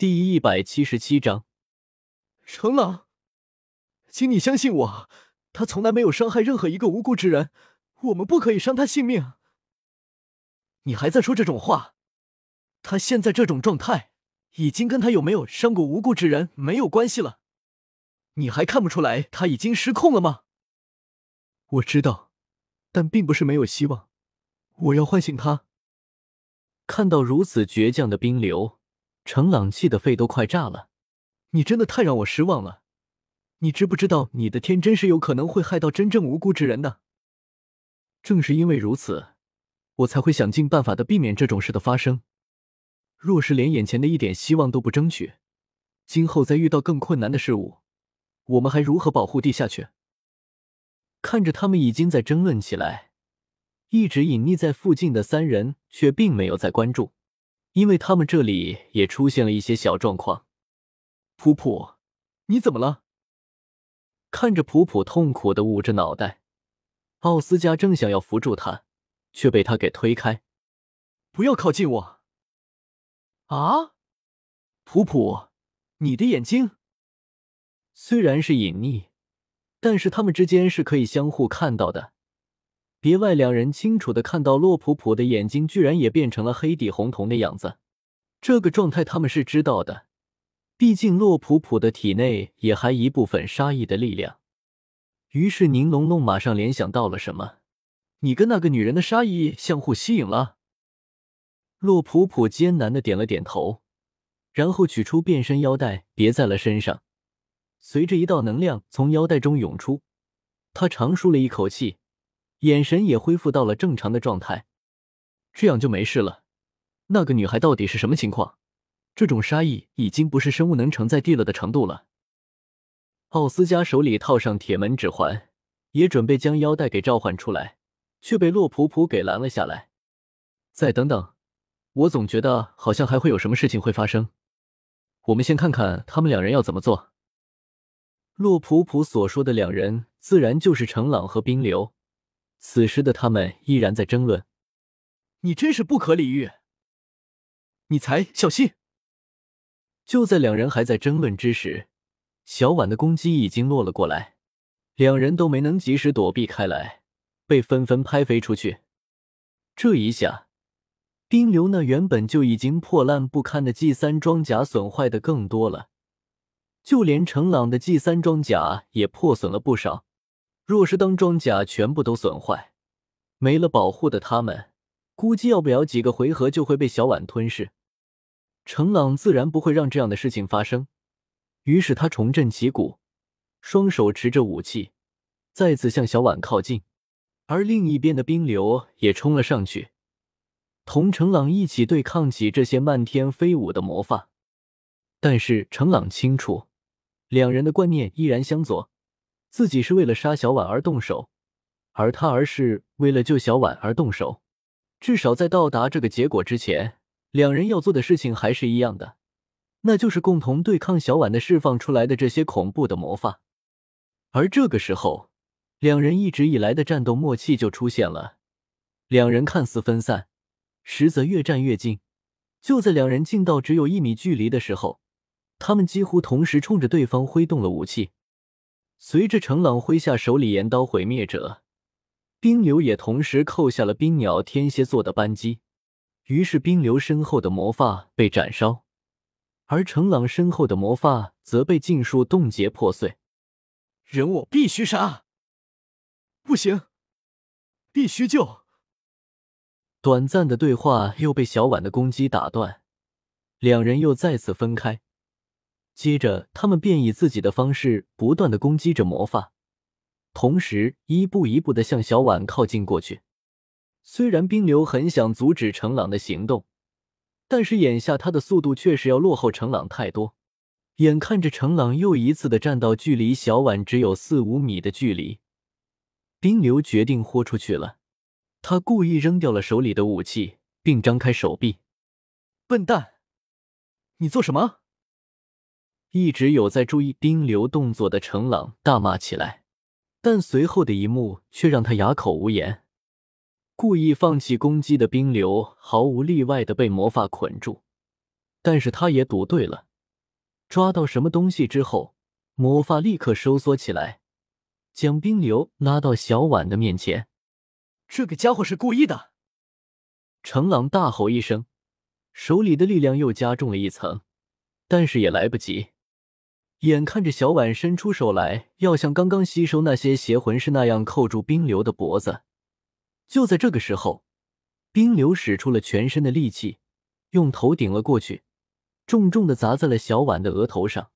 第一百七十七章，成朗，请你相信我，他从来没有伤害任何一个无辜之人，我们不可以伤他性命。你还在说这种话？他现在这种状态，已经跟他有没有伤过无辜之人没有关系了。你还看不出来他已经失控了吗？我知道，但并不是没有希望。我要唤醒他。看到如此倔强的冰流，程朗气的肺都快炸了。你真的太让我失望了。你知不知道你的天真是有可能会害到真正无辜之人的？正是因为如此，我才会想尽办法的避免这种事的发生。若是连眼前的一点希望都不争取，今后再遇到更困难的事物，我们还如何保护地下去？看着他们已经在争论起来，一直隐匿在附近的三人却并没有在关注，因为他们这里也出现了一些小状况。普普，你怎么了？看着普普痛苦的捂着脑袋，奥斯加正想要扶住他，却被他给推开。不要靠近我！啊，普普，你的眼睛虽然是隐匿。但是他们之间是可以相互看到的。别外两人清楚的看到洛普普的眼睛居然也变成了黑底红瞳的样子，这个状态他们是知道的。毕竟洛普普的体内也还一部分杀意的力量。于是宁龙龙马上联想到了什么：“你跟那个女人的杀意相互吸引了。”洛普普艰难的点了点头，然后取出变身腰带别在了身上。随着一道能量从腰带中涌出，他长舒了一口气，眼神也恢复到了正常的状态。这样就没事了。那个女孩到底是什么情况？这种杀意已经不是生物能承载地了的程度了。奥斯加手里套上铁门指环，也准备将腰带给召唤出来，却被洛普普给拦了下来。再等等，我总觉得好像还会有什么事情会发生。我们先看看他们两人要怎么做。洛普普所说的两人，自然就是程朗和冰流。此时的他们依然在争论。你真是不可理喻！你才小心！就在两人还在争论之时，小婉的攻击已经落了过来，两人都没能及时躲避开来，被纷纷拍飞出去。这一下，冰流那原本就已经破烂不堪的 G 三装甲损坏的更多了。就连程朗的 G 三装甲也破损了不少。若是当装甲全部都损坏，没了保护的他们，估计要不了几个回合就会被小婉吞噬。程朗自然不会让这样的事情发生，于是他重振旗鼓，双手持着武器，再次向小婉靠近。而另一边的冰流也冲了上去，同程朗一起对抗起这些漫天飞舞的魔法。但是程朗清楚。两人的观念依然相左，自己是为了杀小婉而动手，而他而是为了救小婉而动手。至少在到达这个结果之前，两人要做的事情还是一样的，那就是共同对抗小婉的释放出来的这些恐怖的魔法。而这个时候，两人一直以来的战斗默契就出现了。两人看似分散，实则越战越近。就在两人近到只有一米距离的时候。他们几乎同时冲着对方挥动了武器，随着程朗挥下手里镰刀毁灭者，冰流也同时扣下了冰鸟天蝎座的扳机。于是冰流身后的魔发被斩烧，而程朗身后的魔发则被尽数冻结破碎。人我必须杀！不行，必须救！短暂的对话又被小婉的攻击打断，两人又再次分开。接着，他们便以自己的方式不断的攻击着魔法，同时一步一步的向小婉靠近过去。虽然冰流很想阻止程朗的行动，但是眼下他的速度确实要落后程朗太多。眼看着程朗又一次的站到距离小婉只有四五米的距离，冰流决定豁出去了。他故意扔掉了手里的武器，并张开手臂：“笨蛋，你做什么？”一直有在注意冰流动作的程朗大骂起来，但随后的一幕却让他哑口无言。故意放弃攻击的冰流毫无例外的被魔法捆住，但是他也赌对了，抓到什么东西之后，魔法立刻收缩起来，将冰流拉到小婉的面前。这个家伙是故意的！程朗大吼一声，手里的力量又加重了一层，但是也来不及。眼看着小婉伸出手来，要像刚刚吸收那些邪魂师那样扣住冰流的脖子，就在这个时候，冰流使出了全身的力气，用头顶了过去，重重的砸在了小婉的额头上。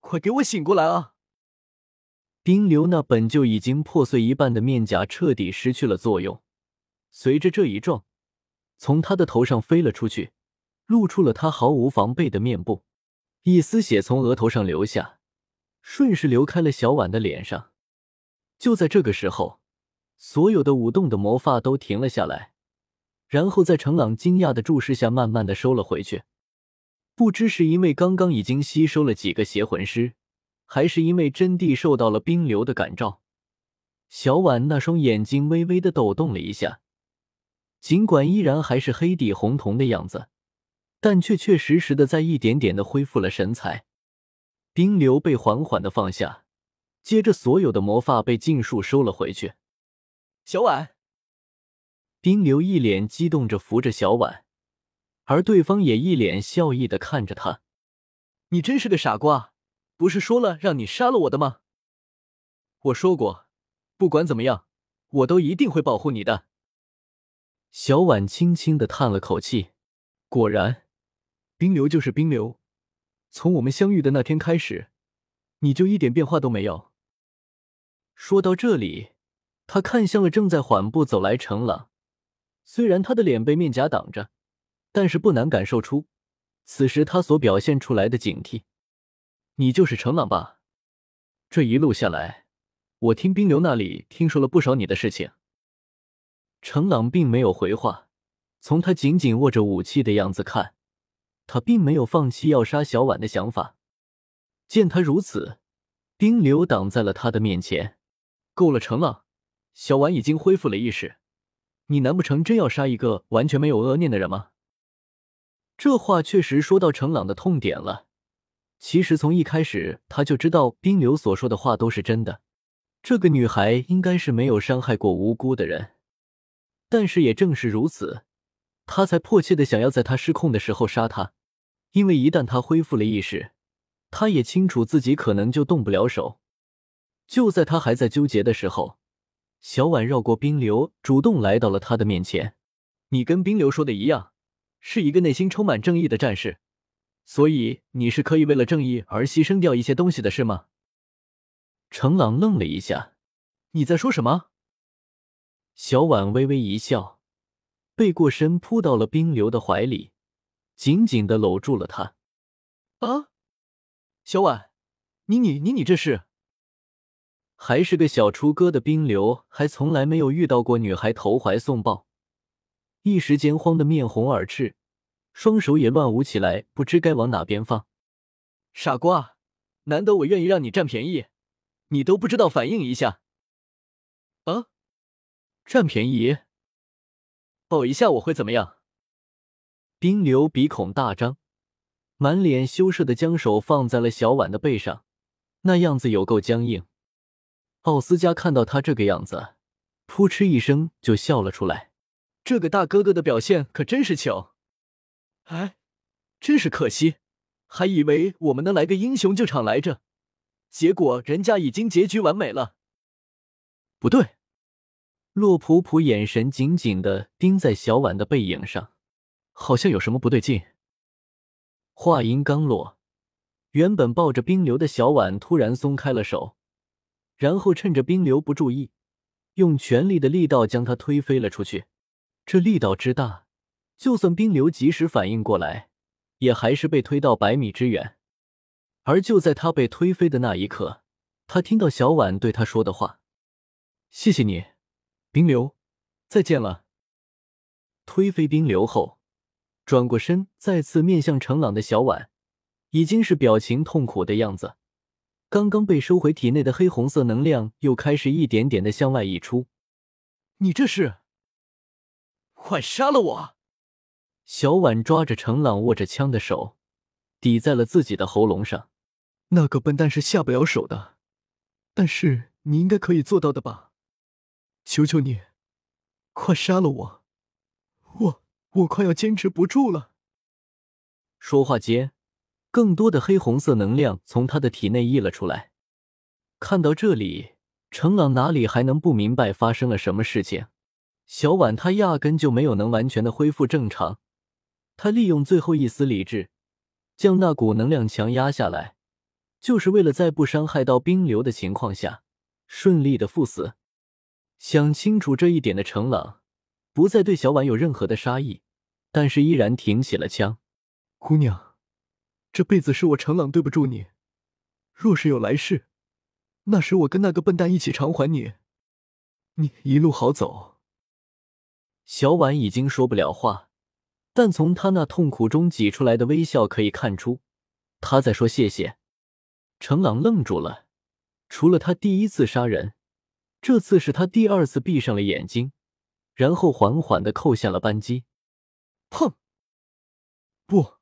快给我醒过来啊！冰流那本就已经破碎一半的面颊彻底失去了作用，随着这一撞，从他的头上飞了出去，露出了他毫无防备的面部。一丝血从额头上流下，顺势流开了小婉的脸上。就在这个时候，所有的舞动的魔发都停了下来，然后在程朗惊讶的注视下，慢慢的收了回去。不知是因为刚刚已经吸收了几个邪魂师，还是因为真谛受到了冰流的感召，小婉那双眼睛微微的抖动了一下，尽管依然还是黑底红瞳的样子。但确确实实的在一点点的恢复了神采，冰流被缓缓的放下，接着所有的魔法被尽数收了回去。小婉，冰流一脸激动着扶着小婉，而对方也一脸笑意的看着他。你真是个傻瓜，不是说了让你杀了我的吗？我说过，不管怎么样，我都一定会保护你的。小婉轻轻的叹了口气，果然。冰流就是冰流，从我们相遇的那天开始，你就一点变化都没有。说到这里，他看向了正在缓步走来程朗，虽然他的脸被面颊挡着，但是不难感受出此时他所表现出来的警惕。你就是程朗吧？这一路下来，我听冰流那里听说了不少你的事情。程朗并没有回话，从他紧紧握着武器的样子看。他并没有放弃要杀小婉的想法。见他如此，冰流挡在了他的面前。够了，程朗，小婉已经恢复了意识，你难不成真要杀一个完全没有恶念的人吗？这话确实说到程朗的痛点了。其实从一开始他就知道冰流所说的话都是真的。这个女孩应该是没有伤害过无辜的人，但是也正是如此。他才迫切的想要在他失控的时候杀他，因为一旦他恢复了意识，他也清楚自己可能就动不了手。就在他还在纠结的时候，小婉绕过冰流，主动来到了他的面前。你跟冰流说的一样，是一个内心充满正义的战士，所以你是可以为了正义而牺牲掉一些东西的，是吗？程朗愣了一下，你在说什么？小婉微微一笑。背过身扑到了冰流的怀里，紧紧的搂住了他。啊，小婉，你你你你这是？还是个小雏鸽的冰流，还从来没有遇到过女孩投怀送抱，一时间慌得面红耳赤，双手也乱舞起来，不知该往哪边放。傻瓜，难得我愿意让你占便宜，你都不知道反应一下。啊，占便宜？抱一下我会怎么样？冰流鼻孔大张，满脸羞涩的将手放在了小婉的背上，那样子有够僵硬。奥斯加看到他这个样子，扑哧一声就笑了出来。这个大哥哥的表现可真是巧！哎，真是可惜，还以为我们能来个英雄救场来着，结果人家已经结局完美了。不对。洛普普眼神紧紧的盯在小婉的背影上，好像有什么不对劲。话音刚落，原本抱着冰流的小婉突然松开了手，然后趁着冰流不注意，用全力的力道将他推飞了出去。这力道之大，就算冰流及时反应过来，也还是被推到百米之远。而就在他被推飞的那一刻，他听到小婉对他说的话：“谢谢你。”冰流，再见了。推飞冰流后，转过身，再次面向程朗的小婉，已经是表情痛苦的样子。刚刚被收回体内的黑红色能量又开始一点点的向外溢出。你这是？快杀了我！小婉抓着程朗握着枪的手，抵在了自己的喉咙上。那个笨蛋是下不了手的，但是你应该可以做到的吧？求求你，快杀了我！我我快要坚持不住了。说话间，更多的黑红色能量从他的体内溢了出来。看到这里，程朗哪里还能不明白发生了什么事情？小婉她压根就没有能完全的恢复正常，她利用最后一丝理智，将那股能量强压下来，就是为了在不伤害到冰流的情况下，顺利的赴死。想清楚这一点的程朗，不再对小婉有任何的杀意，但是依然挺起了枪。姑娘，这辈子是我程朗对不住你，若是有来世。那时我跟那个笨蛋一起偿还你，你一路好走。小婉已经说不了话，但从他那痛苦中挤出来的微笑可以看出，她在说谢谢。程朗愣住了，除了他第一次杀人，这次是他第二次闭上了眼睛，然后缓缓的扣下了扳机。砰！不，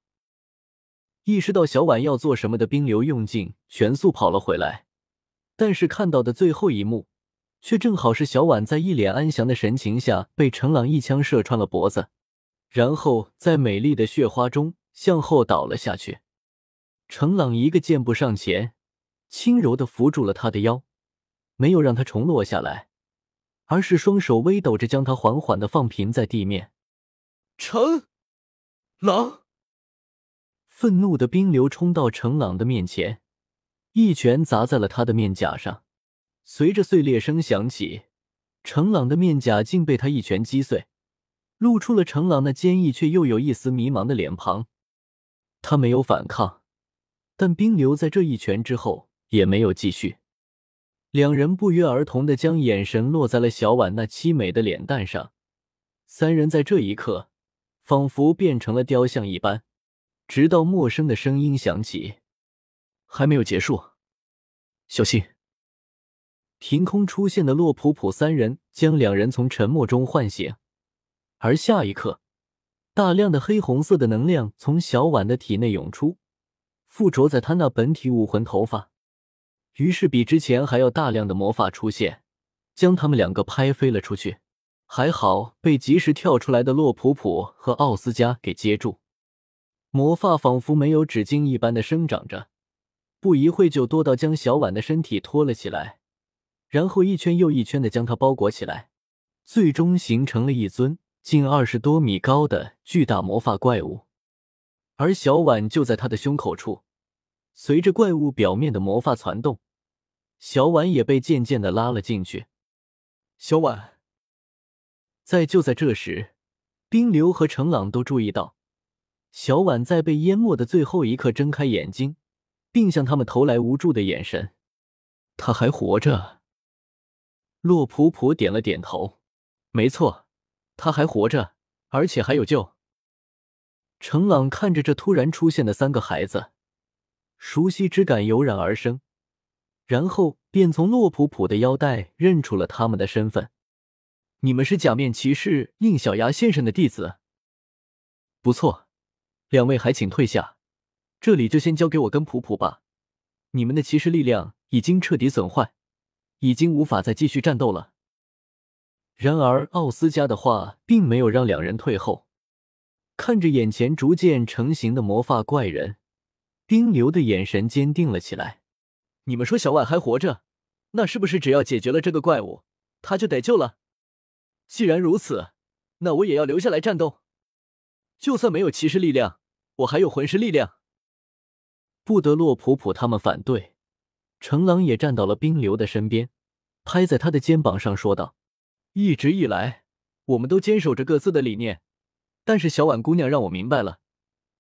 意识到小婉要做什么的冰流用尽，全速跑了回来。但是看到的最后一幕，却正好是小婉在一脸安详的神情下被程朗一枪射穿了脖子，然后在美丽的血花中向后倒了下去。程朗一个箭步上前，轻柔的扶住了他的腰，没有让他重落下来，而是双手微抖着将他缓缓的放平在地面。成朗，愤怒的冰流冲到程朗的面前。一拳砸在了他的面颊上，随着碎裂声响起，程朗的面颊竟被他一拳击碎，露出了程朗那坚毅却又有一丝迷茫的脸庞。他没有反抗，但冰流在这一拳之后也没有继续。两人不约而同的将眼神落在了小婉那凄美的脸蛋上，三人在这一刻仿佛变成了雕像一般，直到陌生的声音响起。还没有结束，小心！凭空出现的洛普普三人将两人从沉默中唤醒，而下一刻，大量的黑红色的能量从小婉的体内涌出，附着在他那本体武魂头发，于是比之前还要大量的魔法出现，将他们两个拍飞了出去。还好被及时跳出来的洛普普和奥斯加给接住，魔法仿佛没有止境一般的生长着。不一会就多到将小婉的身体托了起来，然后一圈又一圈的将它包裹起来，最终形成了一尊近二十多米高的巨大魔法怪物。而小婉就在他的胸口处，随着怪物表面的魔法攒动，小婉也被渐渐的拉了进去。小婉，在就在这时，冰流和程朗都注意到，小婉在被淹没的最后一刻睁开眼睛。并向他们投来无助的眼神。他还活着。洛普普点了点头。没错，他还活着，而且还有救。程朗看着这突然出现的三个孩子，熟悉之感油然而生，然后便从洛普普的腰带认出了他们的身份。你们是假面骑士应小牙先生的弟子。不错，两位还请退下。这里就先交给我跟普普吧，你们的骑士力量已经彻底损坏，已经无法再继续战斗了。然而奥斯加的话并没有让两人退后，看着眼前逐渐成型的魔法怪人，冰流的眼神坚定了起来。你们说小婉还活着，那是不是只要解决了这个怪物，他就得救了？既然如此，那我也要留下来战斗。就算没有骑士力量，我还有魂师力量。不得洛普普他们反对，成狼也站到了冰流的身边，拍在他的肩膀上说道：“一直以来，我们都坚守着各自的理念，但是小婉姑娘让我明白了，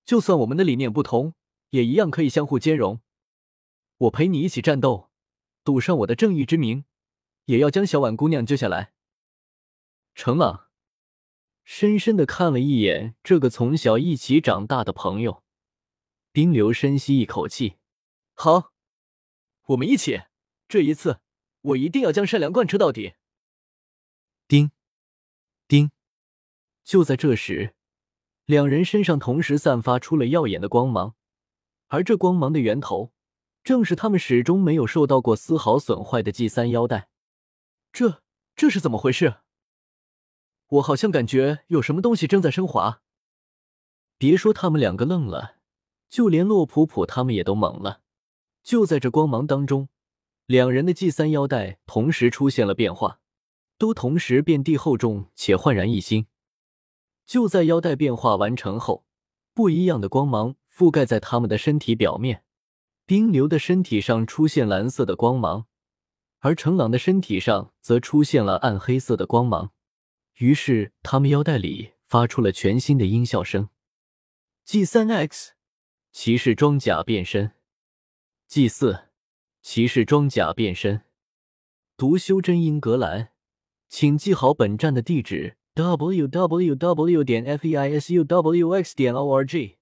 就算我们的理念不同，也一样可以相互兼容。我陪你一起战斗，赌上我的正义之名，也要将小婉姑娘救下来。”程朗深深的看了一眼这个从小一起长大的朋友。冰流深吸一口气，好，我们一起。这一次，我一定要将善良贯彻到底。叮，叮！就在这时，两人身上同时散发出了耀眼的光芒，而这光芒的源头，正是他们始终没有受到过丝毫损坏的 G 三腰带。这这是怎么回事？我好像感觉有什么东西正在升华。别说他们两个愣了，就连洛普普他们也都懵了。就在这光芒当中，两人的 G 三腰带同时出现了变化，都同时遍地厚重且焕然一新。就在腰带变化完成后，不一样的光芒覆盖在他们的身体表面。冰流的身体上出现蓝色的光芒，而程朗的身体上则出现了暗黑色的光芒。于是，他们腰带里发出了全新的音效声。G 三 X 骑士装甲变身，G 四骑士装甲变身。读修真英格兰，请记好本站的地址：w w w. 点 f e i s u w x. 点 o r g。